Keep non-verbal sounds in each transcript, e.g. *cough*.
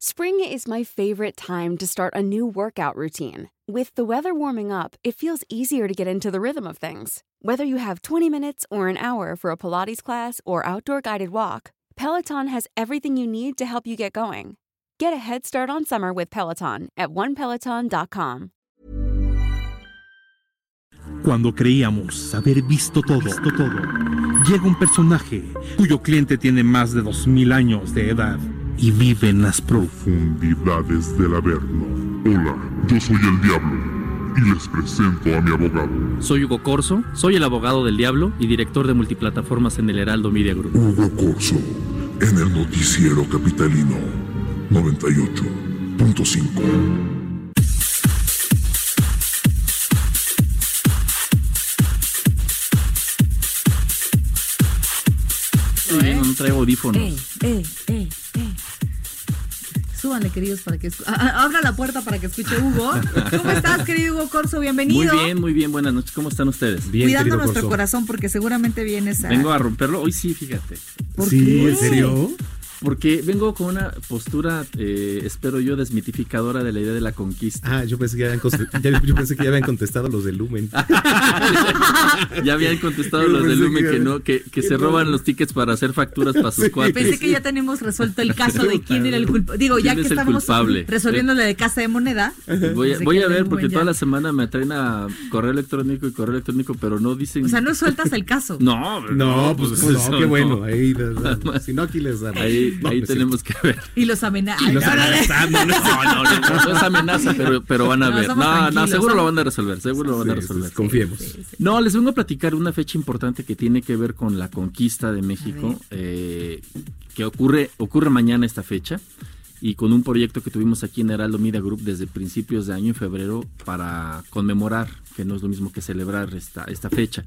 Spring is my favorite time to start a new workout routine. With the weather warming up, it feels easier to get into the rhythm of things. Whether you have 20 minutes or an hour for a Pilates class or outdoor guided walk, Peloton has everything you need to help you get going. Get a head start on summer with Peloton at onepeloton.com. Cuando creíamos haber visto todo, visto todo, llega un personaje cuyo cliente tiene más de 2000 años de edad y vive en las profundidades del Averno. Hola, yo soy el Diablo y les presento a mi abogado. Soy Hugo Corso, soy el abogado del Diablo y director de multiplataformas en el Heraldo Media Group. Hugo Corso, en el noticiero capitalino 98.5. no traigo audífonos. Eh, eh, eh. Súbanle, queridos, para que... Abra la puerta para que escuche Hugo. ¿Cómo estás, querido Hugo Corso? Bienvenido. Muy bien, muy bien. Buenas noches. ¿Cómo están ustedes? Bien, Cuidando nuestro Corso. corazón porque seguramente vienes a... Vengo a romperlo. Hoy sí, fíjate. ¿Por Sí, qué? ¿en serio? Porque vengo con una postura, eh, espero yo, desmitificadora de la idea de la conquista. Ah, yo pensé que ya habían, yo pensé que ya habían contestado los de Lumen. *laughs* ya habían contestado Yo los de Lumen que- que no, que, que se no. roban los tickets para hacer facturas para sus Sí. cuates. Pensé que ya tenemos resuelto el caso de quién era el culpable. Digo, ya ¿Quién que es estamos culpable? resolviendo la de casa de moneda. Voy a, voy a ver porque toda la semana me traen a correo electrónico y correo electrónico, pero no dicen. O sea, no sueltas el caso. No, No, pues, eso no, qué no. bueno. Ahí, si no, aquí les dan. Ahí, No, *laughs* ahí tenemos que ver. Y los amenazando, no. No, no, no, no es amenaza, pero, pero van a No, ver. No, no, seguro lo van a resolver, seguro lo van a resolver. sí, confiemos. Sí, sí. No, les vengo a platicar una fecha importante que tiene que ver con la conquista de México, eh, que ocurre, ocurre mañana esta fecha, y con un proyecto que tuvimos aquí en Heraldo Media Group desde principios de año, en febrero, para conmemorar, que no es lo mismo que celebrar esta, esta fecha.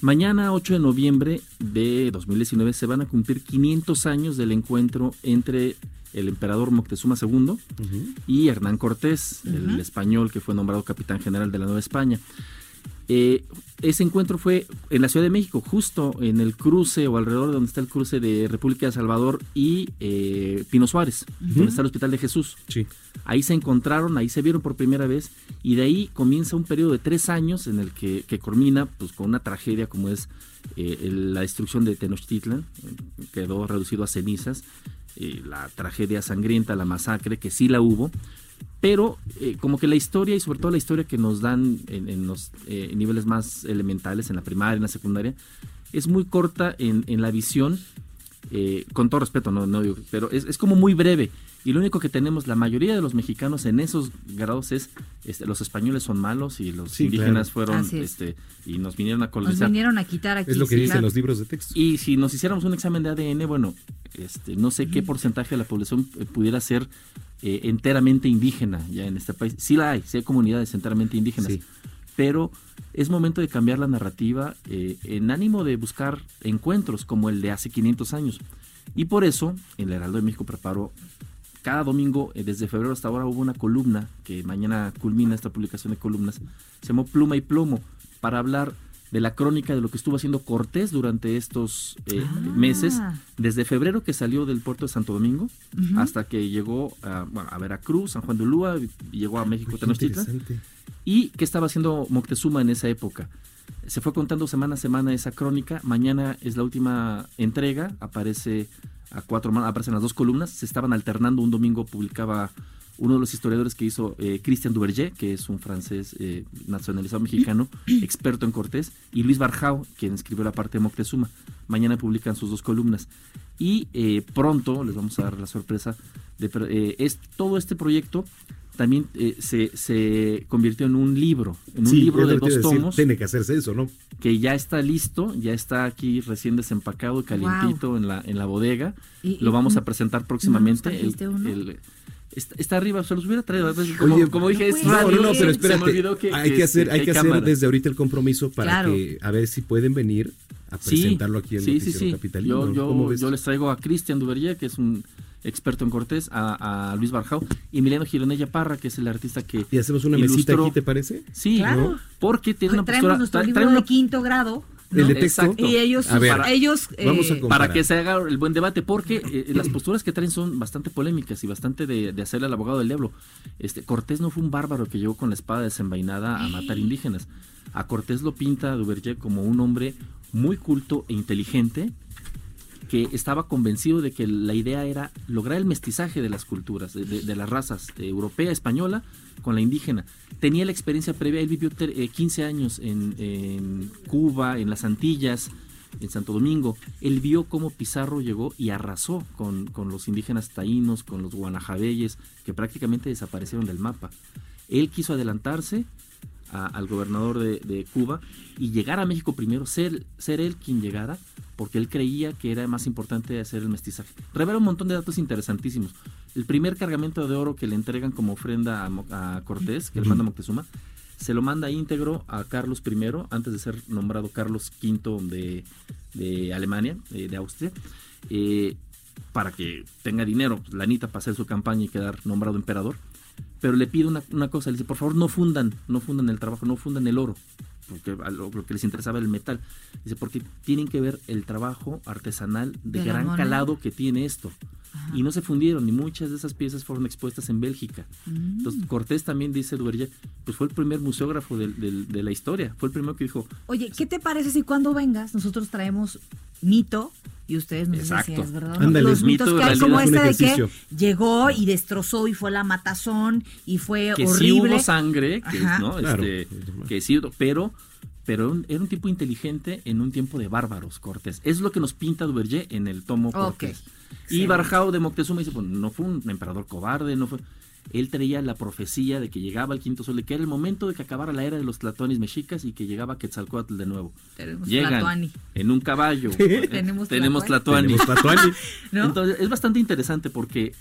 Mañana, 8 de noviembre de 2019, se van a cumplir 500 años del encuentro entre el emperador Moctezuma II y Hernán Cortés, el español que fue nombrado capitán general de la Nueva España. Eh, ese encuentro fue en la Ciudad de México, justo en el cruce o alrededor de donde está el cruce de República de Salvador y eh, Pino Suárez, donde está el Hospital de Jesús. Sí. Ahí se encontraron, ahí se vieron por primera vez y de ahí comienza un periodo de tres años en el que, que culmina pues, con una tragedia como es eh, el- la destrucción de Tenochtitlan, eh, quedó reducido a cenizas, eh, la tragedia sangrienta, la masacre, que sí la hubo, pero eh, como que la historia y sobre todo la historia que nos dan en, en los eh, niveles más elementales, en la primaria, en la secundaria, es muy corta en, en la visión, eh, con todo respeto, no, no digo, pero es, es como muy breve. Y lo único que tenemos, la mayoría de los mexicanos en esos grados es, este, los españoles son malos y los Sí, indígenas claro. fueron, es. este, y nos vinieron a Nos colonizar. vinieron a quitar aquí. Es lo que sí, dicen claro. los libros de texto. Y si nos hiciéramos un examen de ADN, bueno, este, no sé qué porcentaje de la población eh, pudiera ser eh, enteramente indígena ya en este país. Sí la hay, sí hay comunidades enteramente indígenas, Sí. pero es momento de cambiar la narrativa eh, en ánimo de buscar encuentros como el de hace 500 años. Y por eso, el Heraldo de México preparó cada domingo, eh, desde febrero hasta ahora, hubo una columna que mañana culmina esta publicación de columnas, se llamó Pluma y Plomo, para hablar de la crónica de lo que estuvo haciendo Cortés durante estos eh, Ah. meses, desde febrero que salió del puerto de Santo Domingo hasta que llegó a, bueno, a Veracruz, San Juan de Ulúa, y llegó a México, Qué Tenochtitlan. ¿Y qué estaba haciendo Moctezuma en esa época? Se fue contando semana a semana esa crónica. Mañana es la última entrega. Aparece a cuatro aparecen las dos columnas. Se estaban alternando. Un domingo publicaba uno de los historiadores que hizo eh, Christian Duverger, que es un francés eh, nacionalizado mexicano, *clears throat* experto en Cortés, y Luis Barjao, quien escribió la parte de Moctezuma. Mañana publican sus dos columnas. Y eh, pronto les vamos a dar la sorpresa de eh, es todo este proyecto también eh, se, se convirtió en un libro, en un Sí, libro de dos a decir, tomos Tiene que hacerse eso, ¿no? que ya está listo, ya está aquí recién desempacado y calientito en la en la bodega. Y- Lo y- vamos a presentar próximamente. ¿No uno? Está, está arriba, se los hubiera traído. Como, Oye, como dije, no es radio. No, no, pero se me espérate. olvidó que, hay que hacer, hay que hacer desde ahorita el compromiso para Claro. que a ver si pueden venir a Sí, presentarlo aquí en sí, sí, Noticiero sí. Capitalino. Yo, yo, yo les traigo a Cristian Duverger, que es un experto en Cortés, a, a Luis Barjao y Emiliano Gironella Parra, que es el artista que Y hacemos una mesita aquí, ¿te parece? Sí, Claro. ¿no? porque tiene una Traemos nuestro libro trae una- de quinto grado. ¿No? El de texto. Exacto. Y ellos, A ver, ellos vamos a eh, para que se haga el buen debate, porque eh, las posturas que traen son bastante polémicas y bastante de, de hacerle al abogado del diablo. Este Cortés no fue un bárbaro que llegó con la espada desenvainada a matar indígenas. A Cortés lo pinta Duverger como un hombre muy culto e inteligente que estaba convencido de que la idea era lograr el mestizaje de las culturas, de, las razas eh, europea, española, con la indígena. Tenía la experiencia previa, él vivió ter- eh, 15 años en, Cuba, en las Antillas, en Santo Domingo. Él vio cómo Pizarro llegó y arrasó con, con los indígenas taínos, con los guanajabeyes, que prácticamente desaparecieron del mapa. Él quiso adelantarse al gobernador de, de Cuba y llegar a México primero, ser, ser él quien llegara, porque él creía que era más importante hacer el mestizaje. Revela un montón de datos interesantísimos. El primer cargamento de oro que le entregan como ofrenda a, Cortés, que le manda Moctezuma, se lo manda íntegro a Carlos I, antes de ser nombrado Carlos V de, de Alemania, eh, de Austria, eh, para que tenga dinero, pues, lanita para hacer su campaña y quedar nombrado emperador. Pero le pide una, una cosa, le dice, por favor no fundan, no fundan el trabajo, no fundan el oro, porque a lo, lo que les interesaba el metal. Dice, porque tienen que ver el trabajo artesanal de, De gran calado que tiene esto. Y no se fundieron, ni muchas de esas piezas fueron expuestas en Bélgica. Mm. Entonces Cortés también dice Duverger, pues fue el primer museógrafo del- del- de, la historia, fue el primero que dijo, Oye, ¿qué te parece si cuando vengas nosotros traemos mito y ustedes nos dicen si Exacto. es verdad? Ándale, Los mito mitos que hay como este de que llegó y destrozó y fue la matazón y fue que sí horrible. hubo sangre, que. ¿no? Claro. Este, que sí, pero, pero era un- tipo inteligente en un tiempo de bárbaros, Cortés. Es lo que nos pinta Duverger en el tomo Cortés. Y Barjao de Moctezuma dice, pues no fue un emperador cobarde, no fue... Él traía la profecía de que llegaba el quinto sol, de que era el momento de que acabara la era de los tlatoanis mexicas y que llegaba Quetzalcóatl de nuevo. Tenemos Llegan tlatoani. en un caballo. *laughs* Tenemos Tenemos tlatoani. tlatoani. Tenemos Tlatoani. ¿No? *laughs* Entonces es bastante interesante porque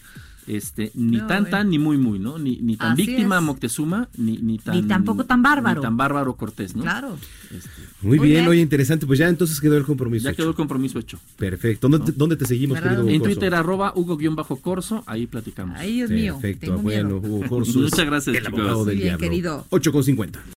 este ni No, tan bueno. tan ni muy muy, ¿no? Ni, ni tan Así víctima es. Moctezuma ni, ni tan Ni tampoco tan bárbaro. Ni tan bárbaro Cortés, ¿no? Claro. Este, Muy Muy bien, bien. oye, interesante. Pues ya entonces quedó el compromiso. ya hecho. quedó el compromiso hecho. Perfecto. ¿Dónde, te, dónde te seguimos, ¿Verdad? querido Hugo En Corso? Twitter arroba Hugo-Corso, ahí platicamos. Ay, Dios mío. Perfecto, Tengo bueno, miedo. Hugo Corso. *laughs* Muchas gracias, El chicos. abogado del bien, diablo. querido. 8 con 50.